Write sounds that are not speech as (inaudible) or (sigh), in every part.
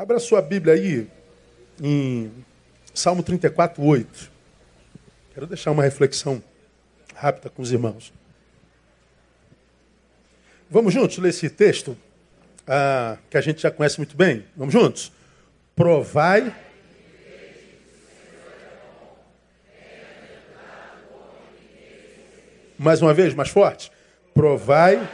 Abra sua Bíblia aí em Salmo 34, 8. Quero deixar uma reflexão rápida com os irmãos. Vamos juntos ler esse texto ah, que a gente já conhece muito bem? Vamos juntos? Provai. Mais uma vez, mais forte. Provai.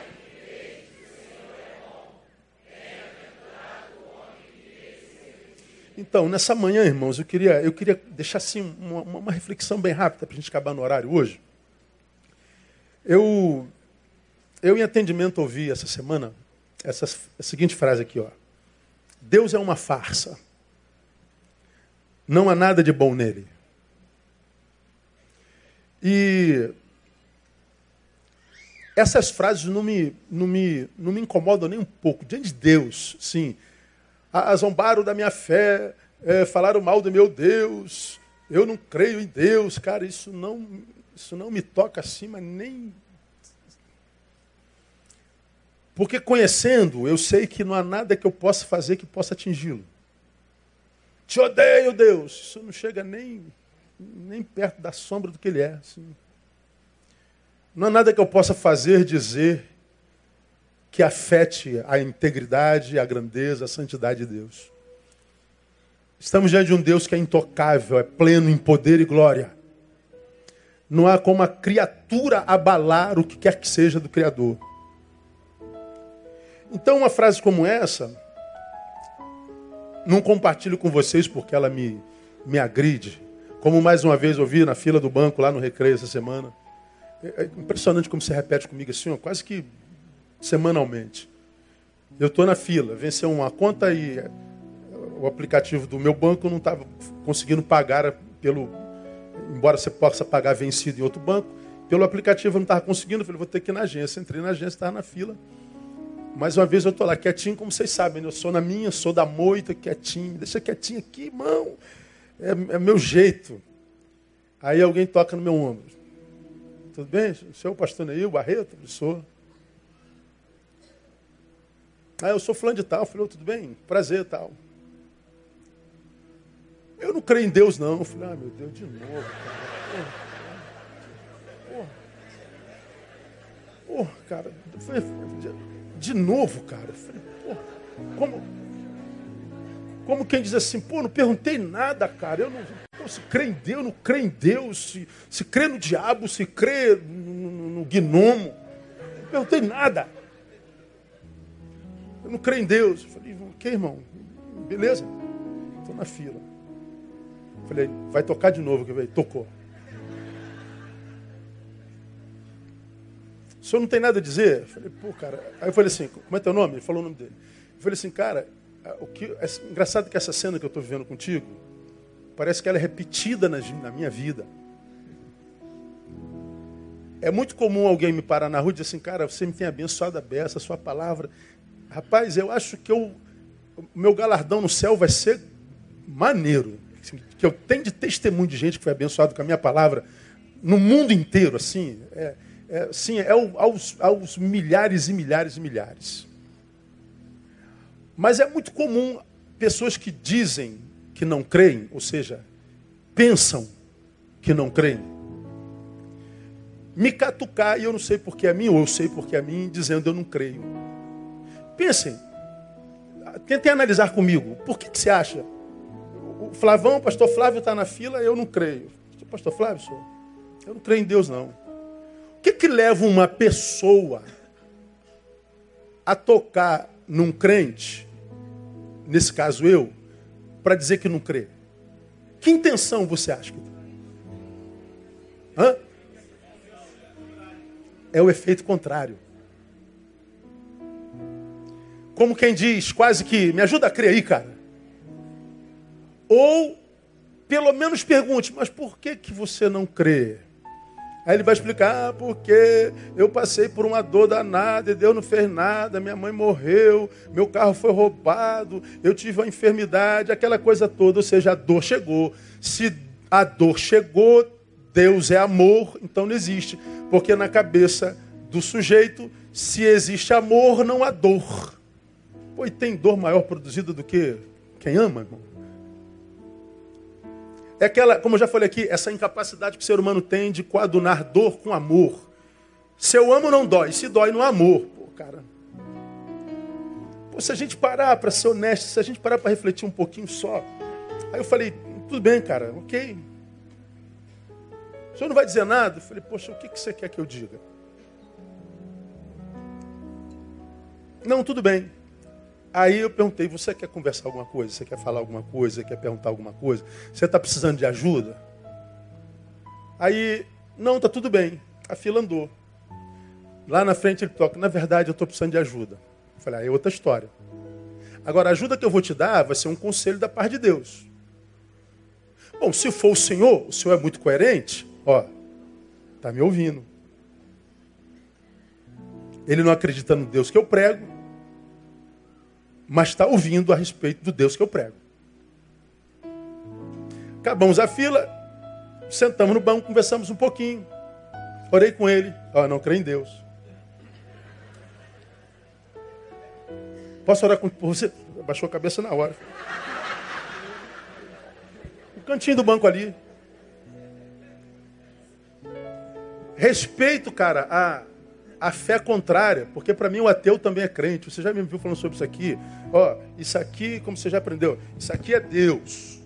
Então, nessa manhã, irmãos, eu queria, eu queria deixar assim uma, uma reflexão bem rápida para a gente acabar no horário hoje. Eu, eu em atendimento ouvi essa semana essa a seguinte frase aqui, ó. Deus é uma farsa. Não há nada de bom nele. E essas frases não me, não me, não me incomodam nem um pouco. Diante de Deus, sim zombaram da minha fé, é, falaram mal do meu Deus, eu não creio em Deus, cara, isso não, isso não me toca acima nem. Porque conhecendo, eu sei que não há nada que eu possa fazer que possa atingi-lo. Te odeio, Deus. Isso não chega nem, nem perto da sombra do que ele é. Assim. Não há nada que eu possa fazer, dizer, que afete a integridade, a grandeza, a santidade de Deus. Estamos diante de um Deus que é intocável, é pleno em poder e glória. Não há como a criatura abalar o que quer que seja do Criador. Então, uma frase como essa, não compartilho com vocês porque ela me, me agride. Como mais uma vez ouvi na fila do banco lá no recreio essa semana. É, é impressionante como se repete comigo assim, ó, quase que semanalmente. Eu estou na fila, venceu uma conta e o aplicativo do meu banco não estava conseguindo pagar pelo. Embora você possa pagar vencido em outro banco, pelo aplicativo eu não estava conseguindo. Eu falei, vou ter que ir na agência. Entrei na agência, estava na fila. Mais uma vez eu estou lá quietinho, como vocês sabem, né? eu sou na minha, sou da moita, quietinho. Deixa quietinho aqui, irmão. É, é meu jeito. Aí alguém toca no meu ombro. Tudo bem? O senhor é o pastor Neil Barreto? Sou. Ah, eu sou fulano de tal. Eu falei, oh, tudo bem? Prazer tal. Eu não creio em Deus, não. Eu falei, ah, meu Deus, de novo, cara. Porra. Porra, cara. De novo, cara. Eu falei, porra, como, como quem diz assim, pô, não perguntei nada, cara. Eu não, pô, se crê em Deus, não crê em Deus. Se, se crê no diabo, se crê no, no, no gnomo. Não perguntei nada. Eu não creio em Deus. Eu falei, ok, irmão? Beleza? Estou na fila. Eu falei, vai tocar de novo. Que tocou. O senhor não tem nada a dizer? Eu falei, pô, cara. Aí eu falei assim, como é teu nome? Ele falou o nome dele. Eu falei assim, cara, o que, é engraçado que essa cena que eu estou vivendo contigo, parece que ela é repetida na, na minha vida. É muito comum alguém me parar na rua e dizer assim, cara, você me tem abençoado a beça, a sua palavra Rapaz, eu acho que o meu galardão no céu vai ser maneiro. Que eu tenho de testemunho de gente que foi abençoado com a minha palavra no mundo inteiro, assim. É, é, sim, é aos, aos milhares e milhares e milhares. Mas é muito comum pessoas que dizem que não creem, ou seja, pensam que não creem, me catucar, e eu não sei porque é mim, ou eu sei porque é mim, dizendo eu não creio. Pensem, tentem analisar comigo. Por que, que você acha? O Flavão, o pastor Flávio está na fila, eu não creio. Pastor Flávio, senhor, eu não creio em Deus, não. O que, que leva uma pessoa a tocar num crente, nesse caso eu, para dizer que não crê? Que intenção você acha que? Hã? É o efeito contrário como quem diz, quase que, me ajuda a crer aí, cara. Ou, pelo menos pergunte, mas por que, que você não crê? Aí ele vai explicar, ah, porque eu passei por uma dor danada e Deus não fez nada, minha mãe morreu, meu carro foi roubado, eu tive uma enfermidade, aquela coisa toda, ou seja, a dor chegou. Se a dor chegou, Deus é amor, então não existe. Porque na cabeça do sujeito, se existe amor, não há dor. Pô, e tem dor maior produzida do que, quem ama, irmão. É aquela, como eu já falei aqui, essa incapacidade que o ser humano tem de coadunar dor com amor. Se eu amo, não dói. Se dói, no amor. Pô, cara. Pô, se a gente parar para ser honesto, se a gente parar para refletir um pouquinho só. Aí eu falei, tudo bem, cara, ok. O senhor não vai dizer nada? Eu falei, poxa, o que você quer que eu diga? Não, tudo bem. Aí eu perguntei, você quer conversar alguma coisa? Você quer falar alguma coisa? Quer perguntar alguma coisa? Você está precisando de ajuda? Aí, não, está tudo bem. A fila andou. Lá na frente ele toca, na verdade eu estou precisando de ajuda. Eu falei, aí é outra história. Agora, a ajuda que eu vou te dar vai ser um conselho da parte de Deus. Bom, se for o Senhor, o Senhor é muito coerente, ó, tá me ouvindo. Ele não acredita no Deus que eu prego, mas está ouvindo a respeito do Deus que eu prego. Acabamos a fila, sentamos no banco, conversamos um pouquinho. Orei com ele. Oh, não creio em Deus. Posso orar com você? Baixou a cabeça na hora. O cantinho do banco ali. Respeito, cara, a a fé contrária, porque para mim o ateu também é crente. Você já me viu falando sobre isso aqui? Ó, isso aqui, como você já aprendeu, isso aqui é Deus.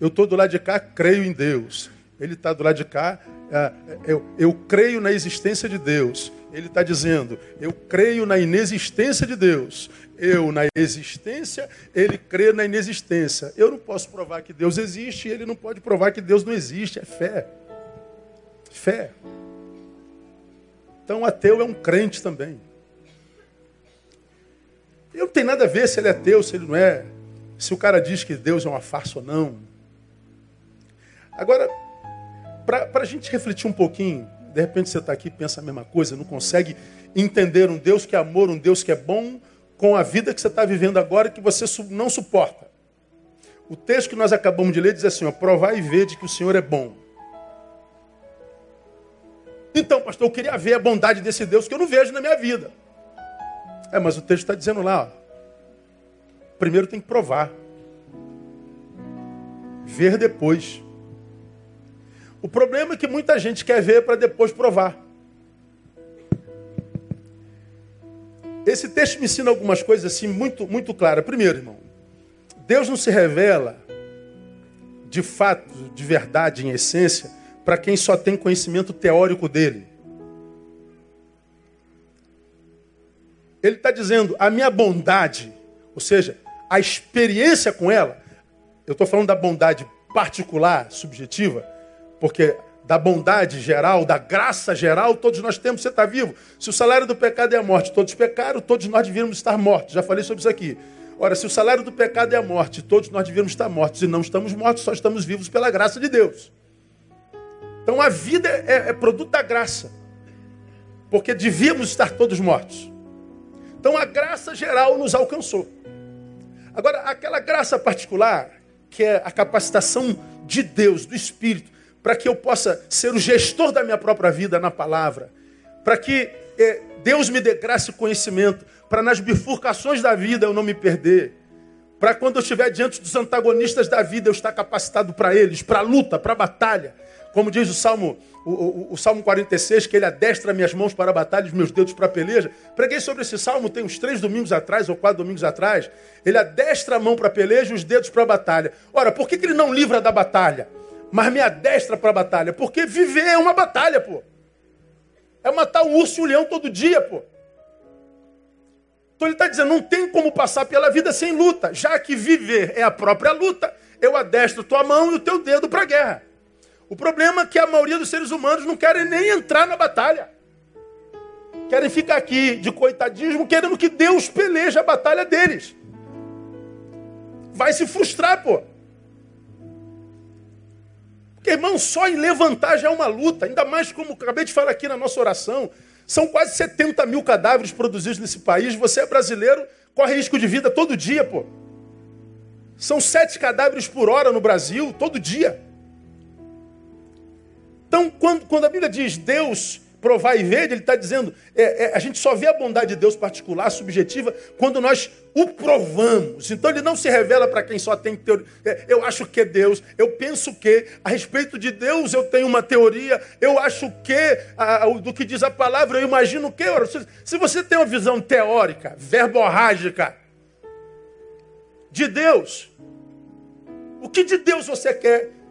Eu estou do lado de cá, creio em Deus. Ele está do lado de cá, é, eu, eu creio na existência de Deus. Ele está dizendo, eu creio na inexistência de Deus. Eu na existência, ele crê na inexistência. Eu não posso provar que Deus existe ele não pode provar que Deus não existe. É fé. Fé. Então, ateu é um crente também. E não tem nada a ver se ele é ateu, se ele não é. Se o cara diz que Deus é uma farsa ou não. Agora, para a gente refletir um pouquinho, de repente você está aqui e pensa a mesma coisa, não consegue entender um Deus que é amor, um Deus que é bom, com a vida que você está vivendo agora que você não suporta. O texto que nós acabamos de ler diz assim: ó, provar e ver de que o Senhor é bom. Então, pastor, eu queria ver a bondade desse Deus que eu não vejo na minha vida. É, mas o texto está dizendo lá, ó, primeiro tem que provar. Ver depois. O problema é que muita gente quer ver para depois provar. Esse texto me ensina algumas coisas assim muito, muito claras. Primeiro, irmão, Deus não se revela de fato, de verdade, em essência, para quem só tem conhecimento teórico dele. Ele está dizendo, a minha bondade, ou seja, a experiência com ela, eu estou falando da bondade particular, subjetiva, porque da bondade geral, da graça geral, todos nós temos, você está vivo. Se o salário do pecado é a morte, todos pecaram, todos nós devíamos estar mortos. Já falei sobre isso aqui. Ora, se o salário do pecado é a morte, todos nós devíamos estar mortos e não estamos mortos, só estamos vivos pela graça de Deus. Então a vida é, é produto da graça. Porque devíamos estar todos mortos. Então a graça geral nos alcançou. Agora, aquela graça particular, que é a capacitação de Deus, do Espírito, para que eu possa ser o gestor da minha própria vida na palavra, para que eh, Deus me dê graça e conhecimento, para nas bifurcações da vida eu não me perder, para quando eu estiver diante dos antagonistas da vida eu estar capacitado para eles, para a luta, para a batalha, como diz o Salmo, o, o, o, Salmo 46, que ele adestra minhas mãos para a batalha e os meus dedos para a peleja. Preguei sobre esse salmo tem uns três domingos atrás, ou quatro domingos atrás. Ele adestra a mão para a peleja e os dedos para a batalha. Ora, por que, que ele não livra da batalha? Mas me adestra para a batalha? Porque viver é uma batalha, pô. É matar um urso e um leão todo dia, pô. Então ele está dizendo, não tem como passar pela vida sem luta. Já que viver é a própria luta, eu adestro tua mão e o teu dedo para a guerra. O problema é que a maioria dos seres humanos não querem nem entrar na batalha. Querem ficar aqui de coitadismo, querendo que Deus peleje a batalha deles. Vai se frustrar, pô. Porque, irmão, só em levantar já é uma luta. Ainda mais como acabei de falar aqui na nossa oração. São quase 70 mil cadáveres produzidos nesse país. Você é brasileiro, corre risco de vida todo dia, pô. São sete cadáveres por hora no Brasil, todo dia. Então, quando, quando a Bíblia diz Deus provar e ver, ele está dizendo, é, é, a gente só vê a bondade de Deus particular, subjetiva, quando nós o provamos. Então ele não se revela para quem só tem teoria. É, eu acho que é Deus, eu penso que, a respeito de Deus eu tenho uma teoria, eu acho que, a, do que diz a palavra, eu imagino que. Se você tem uma visão teórica, verborrágica, de Deus, o que de Deus você quer?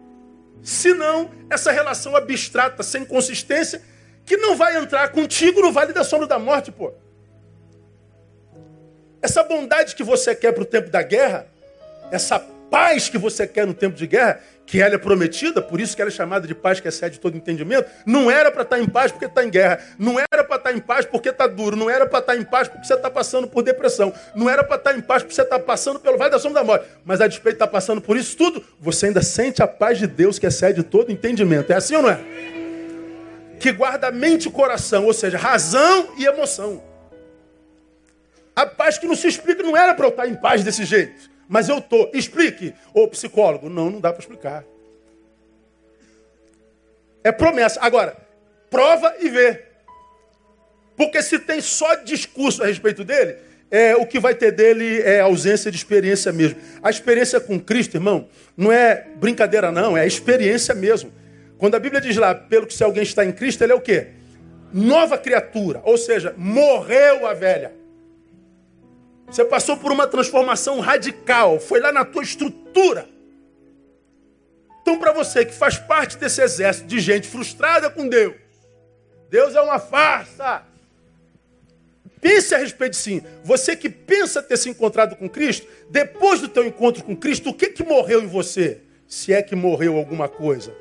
Senão essa relação abstrata, sem consistência, que não vai entrar contigo no vale da sombra da morte, pô. Essa bondade que você quer para o tempo da guerra, essa paz que você quer no tempo de guerra, que ela é prometida, por isso que ela é chamada de paz que excede todo entendimento, não era para estar tá em paz porque está em guerra, não era para estar tá em paz porque está duro, não era para estar tá em paz porque você está passando por depressão, não era para estar em paz porque você está passando pelo vale da sombra da morte, mas a despeito de estar passando por isso tudo, você ainda sente a paz de Deus que excede todo entendimento. É assim ou não é? que guarda mente e coração, ou seja, razão e emoção. A paz que não se explica não era para eu estar em paz desse jeito, mas eu estou. Explique, ô psicólogo. Não, não dá para explicar. É promessa. Agora, prova e vê. Porque se tem só discurso a respeito dele, é, o que vai ter dele é ausência de experiência mesmo. A experiência com Cristo, irmão, não é brincadeira, não, é experiência mesmo. Quando a Bíblia diz lá, pelo que se alguém está em Cristo, ele é o quê? Nova criatura. Ou seja, morreu a velha. Você passou por uma transformação radical. Foi lá na tua estrutura. Então, para você que faz parte desse exército de gente frustrada com Deus, Deus é uma farsa. Pense a respeito sim. Você que pensa ter se encontrado com Cristo, depois do teu encontro com Cristo, o que, que morreu em você? Se é que morreu alguma coisa.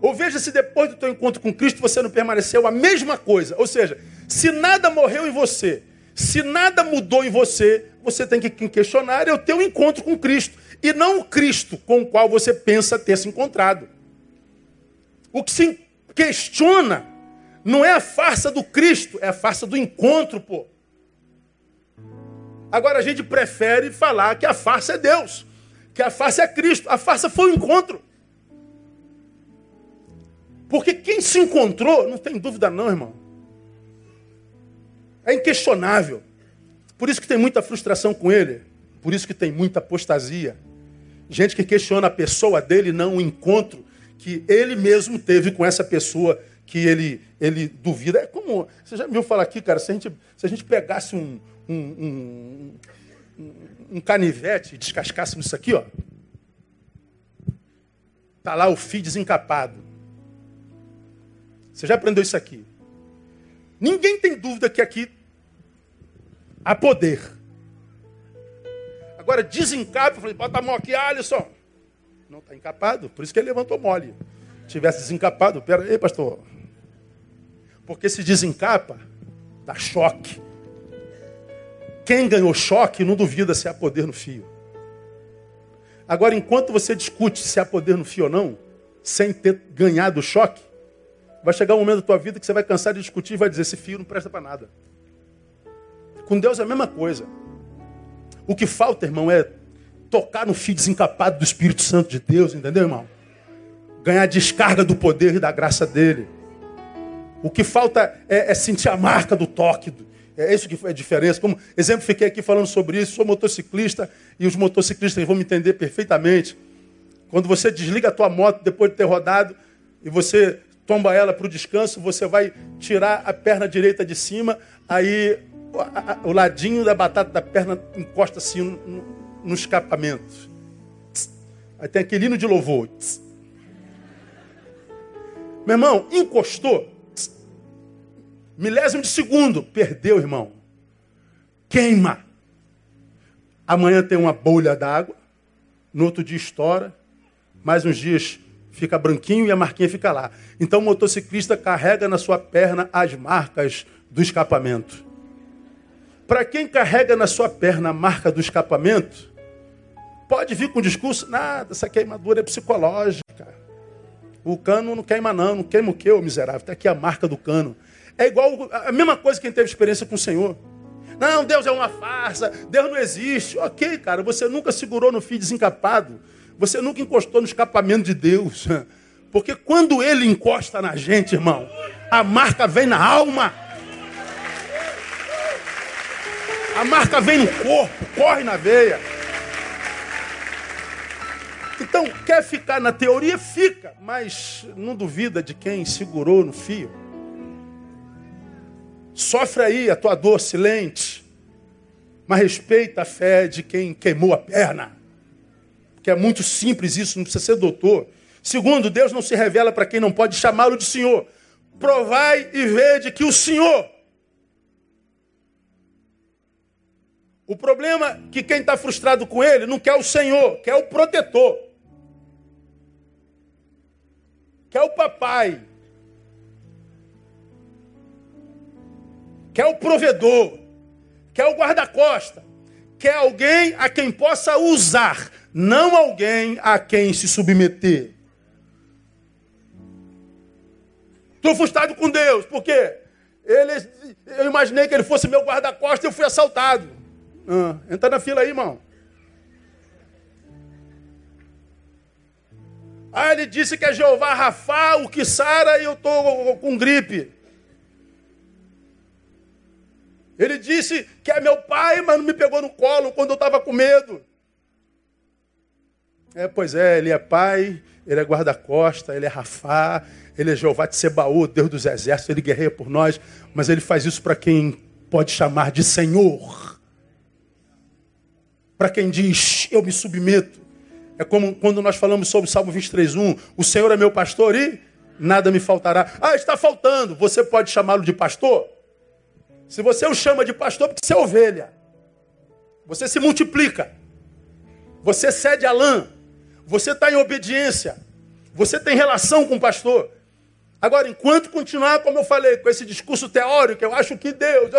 Ou veja se depois do teu encontro com Cristo você não permaneceu a mesma coisa. Ou seja, se nada morreu em você, se nada mudou em você, você tem que questionar é o teu encontro com Cristo. E não o Cristo com o qual você pensa ter se encontrado. O que se questiona não é a farsa do Cristo, é a farsa do encontro, pô. Agora a gente prefere falar que a farsa é Deus, que a farsa é Cristo. A farsa foi o encontro. Porque quem se encontrou, não tem dúvida não, irmão. É inquestionável. Por isso que tem muita frustração com ele. Por isso que tem muita apostasia. Gente que questiona a pessoa dele, não o encontro que ele mesmo teve com essa pessoa que ele, ele duvida. É como. Você já me viu falar aqui, cara, se a gente, se a gente pegasse um, um, um, um canivete e descascasse isso aqui, ó. Tá lá o fio desencapado. Você já aprendeu isso aqui? Ninguém tem dúvida que aqui há poder. Agora, desencapa, eu falei, bota a mão aqui, Alisson. Não está encapado, por isso que ele levantou mole. Tivesse desencapado, pera aí, pastor. Porque se desencapa, dá choque. Quem ganhou choque não duvida se há poder no fio. Agora, enquanto você discute se há poder no fio ou não, sem ter ganhado o choque, Vai chegar um momento da tua vida que você vai cansar de discutir e vai dizer: esse fio não presta para nada. Com Deus é a mesma coisa. O que falta, irmão, é tocar no fio desencapado do Espírito Santo de Deus, entendeu, irmão? Ganhar descarga do poder e da graça dele. O que falta é, é sentir a marca do toque. É isso que foi a diferença. Como exemplo, fiquei aqui falando sobre isso. Sou motociclista e os motociclistas vão me entender perfeitamente. Quando você desliga a tua moto depois de ter rodado e você tomba ela para o descanso, você vai tirar a perna direita de cima, aí o ladinho da batata da perna encosta assim no, no escapamento. Aí tem aquele hino de louvor. Meu irmão, encostou. Milésimo de segundo. Perdeu, irmão. Queima. Amanhã tem uma bolha d'água. No outro dia estoura. Mais uns dias fica branquinho e a marquinha fica lá. Então o motociclista carrega na sua perna as marcas do escapamento. Para quem carrega na sua perna a marca do escapamento, pode vir com o discurso, nada, essa queimadura é psicológica. O cano não queima não, não queima o que, ô miserável? Está aqui a marca do cano. É igual a mesma coisa que quem teve experiência com o Senhor. Não, Deus é uma farsa, Deus não existe. Ok, cara, você nunca segurou no fio desencapado. Você nunca encostou no escapamento de Deus. (laughs) Porque quando ele encosta na gente, irmão, a marca vem na alma. A marca vem no corpo, corre na veia. Então, quer ficar na teoria? Fica, mas não duvida de quem segurou no fio. Sofre aí a tua dor silente, mas respeita a fé de quem queimou a perna. Que é muito simples isso, não precisa ser doutor. Segundo, Deus não se revela para quem não pode chamá-lo de Senhor. Provai e vede que o Senhor. O problema é que quem está frustrado com ele não quer o Senhor, quer o protetor. Quer o papai. Quer o provedor. Quer o guarda-costa. Quer alguém a quem possa usar, não alguém a quem se submeter. Estou frustrado com Deus, porque ele, eu imaginei que ele fosse meu guarda-costas e eu fui assaltado. Ah, entra na fila aí, irmão. Ah, ele disse que é Jeová Rafá, o que sara e eu estou com gripe. Ele disse que é meu pai, mas não me pegou no colo quando eu estava com medo. É, pois é, ele é pai, ele é guarda-costa, ele é Rafá, ele é Jeová de Sebaú, Deus dos exércitos, ele guerreia por nós, mas ele faz isso para quem pode chamar de Senhor. Para quem diz, eu me submeto. É como quando nós falamos sobre o Salmo 23:1, o Senhor é meu pastor e nada me faltará. Ah, está faltando. Você pode chamá-lo de pastor? Se você o chama de pastor, porque você é ovelha. Você se multiplica. Você cede a lã. Você está em obediência. Você tem relação com o pastor. Agora, enquanto continuar, como eu falei, com esse discurso teórico, eu acho que Deus,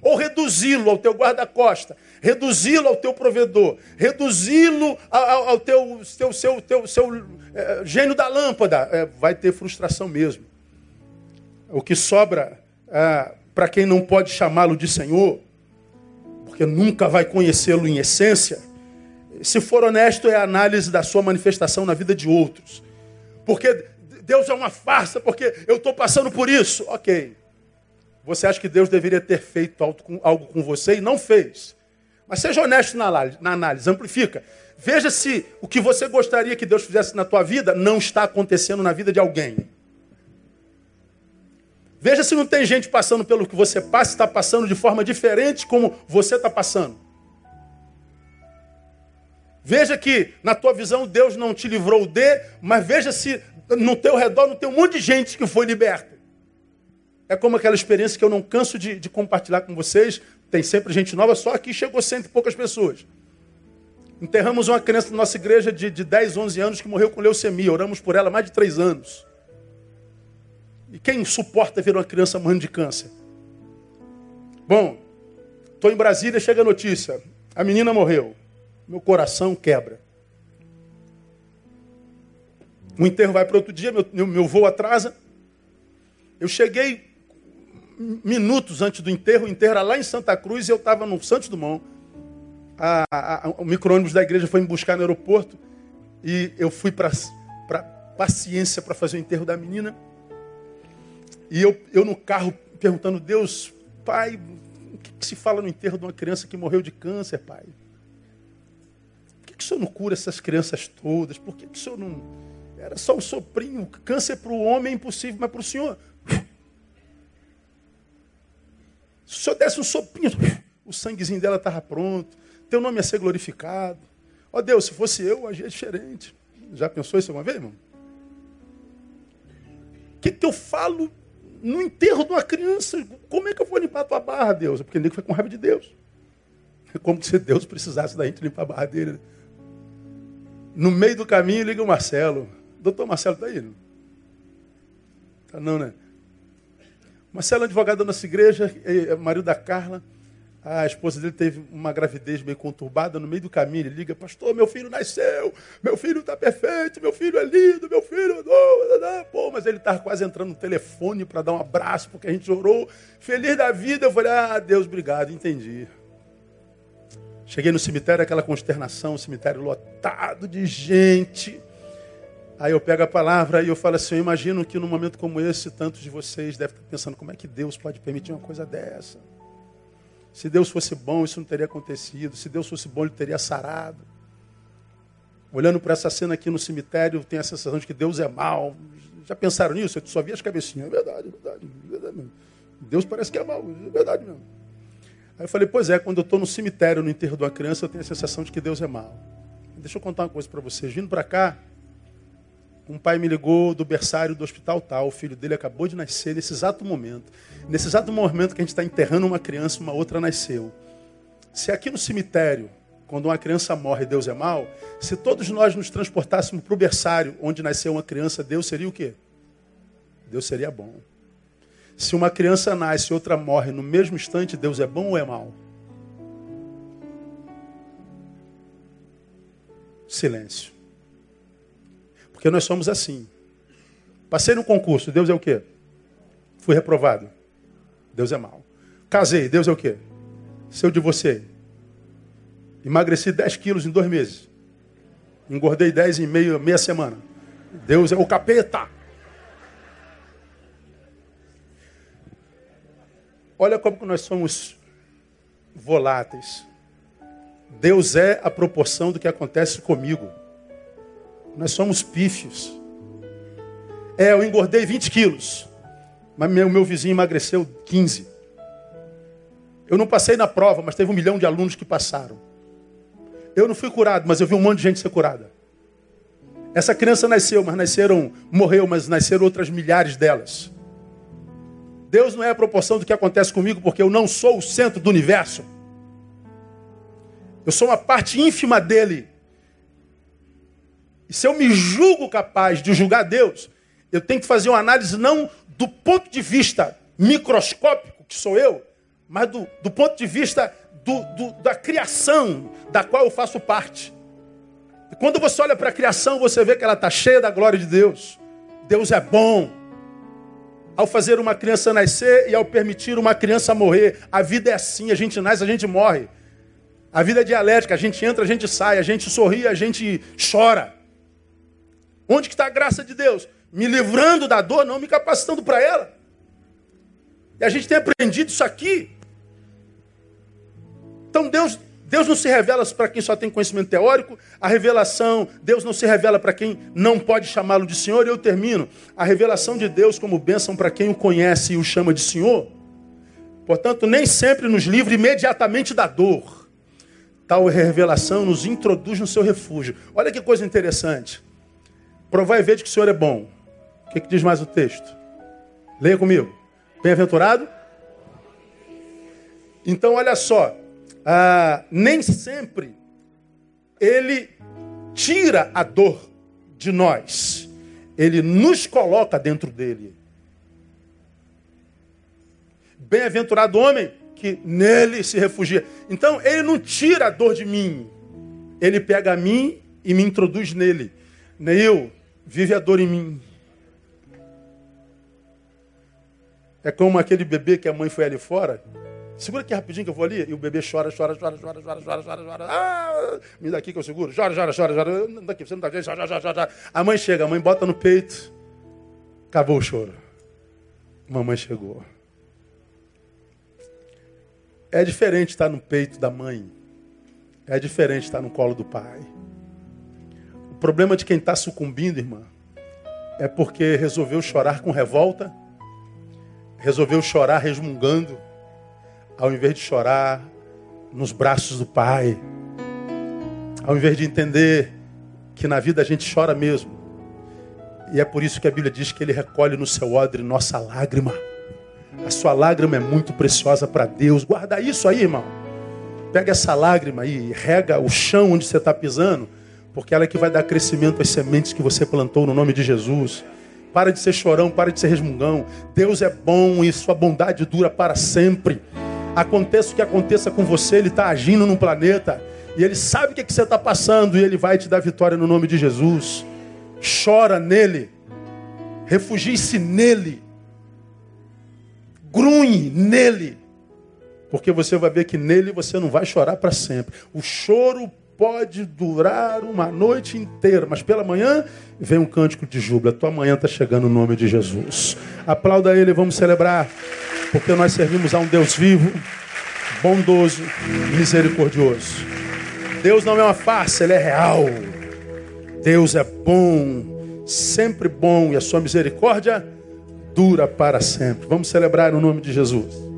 ou reduzi-lo ao teu guarda-costa, reduzi-lo ao teu provedor, reduzi-lo ao, ao, teu, teu, seu, teu, seu é, gênio da lâmpada, é, vai ter frustração mesmo. O que sobra é, para quem não pode chamá-lo de Senhor, porque nunca vai conhecê-lo em essência, se for honesto, é a análise da sua manifestação na vida de outros. Porque Deus é uma farsa, porque eu estou passando por isso. Ok. Você acha que Deus deveria ter feito algo com você e não fez. Mas seja honesto na análise, amplifica. Veja se o que você gostaria que Deus fizesse na tua vida não está acontecendo na vida de alguém. Veja se não tem gente passando pelo que você passa, está passando de forma diferente como você está passando. Veja que na tua visão Deus não te livrou de, mas veja se no teu redor não tem um monte de gente que foi liberta. É como aquela experiência que eu não canso de, de compartilhar com vocês. Tem sempre gente nova, só aqui chegou cento e poucas pessoas. Enterramos uma criança na nossa igreja de, de 10, 11 anos que morreu com leucemia. Oramos por ela mais de três anos. E quem suporta ver uma criança morrendo de câncer? Bom, estou em Brasília, chega a notícia. A menina morreu. Meu coração quebra. O enterro vai para outro dia, meu, meu voo atrasa. Eu cheguei minutos antes do enterro, o enterro era lá em Santa Cruz e eu estava no Santos Dumont. A, a, a, o micro-ônibus da igreja foi me buscar no aeroporto e eu fui para paciência para fazer o enterro da menina. E eu, eu no carro perguntando, Deus, pai, o que, que se fala no enterro de uma criança que morreu de câncer, pai? Por que, que o senhor não cura essas crianças todas? Por que, que o senhor não era só um soprinho. Câncer para o homem é impossível, mas para o senhor. Se o senhor desse um sopinho, o sanguezinho dela estava pronto. Teu nome ia ser glorificado. Ó oh, Deus, se fosse eu, agia diferente. Já pensou isso uma vez, irmão? O que, que eu falo no enterro de uma criança? Como é que eu vou limpar a tua barra, Deus? Porque nem foi com raiva de Deus. É como se Deus precisasse da gente limpar a barra dele. No meio do caminho, liga o Marcelo. Doutor Marcelo está aí? Não? Tá não, né? Marcelo é advogado da nossa igreja, é marido da Carla. A esposa dele teve uma gravidez meio conturbada no meio do caminho. Ele liga, pastor, meu filho nasceu, meu filho está perfeito, meu filho é lindo, meu filho. Oh, Pô, mas ele estava quase entrando no telefone para dar um abraço, porque a gente orou. Feliz da vida. Eu falei, ah, Deus, obrigado, entendi. Cheguei no cemitério, aquela consternação, cemitério lotado de gente. Aí eu pego a palavra e eu falo assim, eu imagino que num momento como esse, tantos de vocês devem estar pensando, como é que Deus pode permitir uma coisa dessa? Se Deus fosse bom, isso não teria acontecido. Se Deus fosse bom, ele teria sarado. Olhando para essa cena aqui no cemitério, tem a sensação de que Deus é mal. Já pensaram nisso? Eu só vi as cabecinhas. É verdade, é verdade, é verdade mesmo. Deus parece que é mal, é verdade mesmo. Aí eu falei, pois é, quando eu estou no cemitério, no enterro de uma criança, eu tenho a sensação de que Deus é mal. Deixa eu contar uma coisa para vocês. Vindo para cá, um pai me ligou do berçário do hospital tal, o filho dele acabou de nascer nesse exato momento. Nesse exato momento que a gente está enterrando uma criança, uma outra nasceu. Se aqui no cemitério, quando uma criança morre, Deus é mal, se todos nós nos transportássemos para o berçário onde nasceu uma criança, Deus seria o quê? Deus seria bom. Se uma criança nasce e outra morre no mesmo instante, Deus é bom ou é mal? Silêncio. Porque nós somos assim. Passei no concurso, Deus é o quê? Fui reprovado. Deus é mal. Casei, Deus é o quê? Se eu divorciei. Emagreci 10 quilos em dois meses. Engordei 10 em meio, meia semana. Deus é o capeta. Olha como nós somos voláteis. Deus é a proporção do que acontece comigo. Nós somos pífios. É, eu engordei 20 quilos, mas meu, meu vizinho emagreceu 15. Eu não passei na prova, mas teve um milhão de alunos que passaram. Eu não fui curado, mas eu vi um monte de gente ser curada. Essa criança nasceu, mas nasceram, morreu, mas nasceram outras milhares delas. Deus não é a proporção do que acontece comigo, porque eu não sou o centro do universo. Eu sou uma parte ínfima dele. Se eu me julgo capaz de julgar Deus, eu tenho que fazer uma análise não do ponto de vista microscópico, que sou eu, mas do, do ponto de vista do, do, da criação da qual eu faço parte. E quando você olha para a criação, você vê que ela está cheia da glória de Deus. Deus é bom. Ao fazer uma criança nascer e ao permitir uma criança morrer, a vida é assim: a gente nasce, a gente morre. A vida é dialética, a gente entra, a gente sai, a gente sorri, a gente chora. Onde que está a graça de Deus? Me livrando da dor, não me capacitando para ela. E a gente tem aprendido isso aqui. Então Deus, Deus não se revela para quem só tem conhecimento teórico. A revelação, Deus não se revela para quem não pode chamá-lo de Senhor. E eu termino. A revelação de Deus como bênção para quem o conhece e o chama de Senhor. Portanto, nem sempre nos livra imediatamente da dor. Tal revelação nos introduz no seu refúgio. Olha que coisa interessante. Provai e vede que o Senhor é bom. O que, que diz mais o texto? Leia comigo. Bem-aventurado? Então, olha só. Ah, nem sempre ele tira a dor de nós. Ele nos coloca dentro dele. Bem-aventurado homem que nele se refugia. Então, ele não tira a dor de mim. Ele pega a mim e me introduz nele. Neil, vive a dor em mim. É como aquele bebê que a mãe foi ali fora. Segura aqui rapidinho que eu vou ali. E o bebê chora, chora, chora, chora, chora, chora, chora, chora. Ah, me dá aqui que eu seguro. Chora, chora, chora, chora. Não daqui, você não tá vendo? Chora, chora, chora, chora. A mãe chega, a mãe bota no peito. Acabou o choro. Mamãe chegou. É diferente estar no peito da mãe. É diferente estar no colo do pai problema de quem está sucumbindo, irmã, é porque resolveu chorar com revolta, resolveu chorar resmungando, ao invés de chorar nos braços do Pai, ao invés de entender que na vida a gente chora mesmo. E é por isso que a Bíblia diz que ele recolhe no seu odre nossa lágrima. A sua lágrima é muito preciosa para Deus. Guarda isso aí, irmão. Pega essa lágrima aí, rega o chão onde você está pisando porque ela é que vai dar crescimento às sementes que você plantou no nome de Jesus. Para de ser chorão, para de ser resmungão. Deus é bom e sua bondade dura para sempre. Aconteça o que aconteça com você, Ele está agindo no planeta. E Ele sabe o que, é que você está passando e Ele vai te dar vitória no nome de Jesus. Chora nele. Refugie-se nele. Grunhe nele. Porque você vai ver que nele você não vai chorar para sempre. O choro pode durar uma noite inteira, mas pela manhã vem um cântico de júbilo. A tua manhã está chegando no nome de Jesus. Aplauda ele, vamos celebrar, porque nós servimos a um Deus vivo, bondoso, misericordioso. Deus não é uma farsa, ele é real. Deus é bom, sempre bom, e a sua misericórdia dura para sempre. Vamos celebrar no nome de Jesus.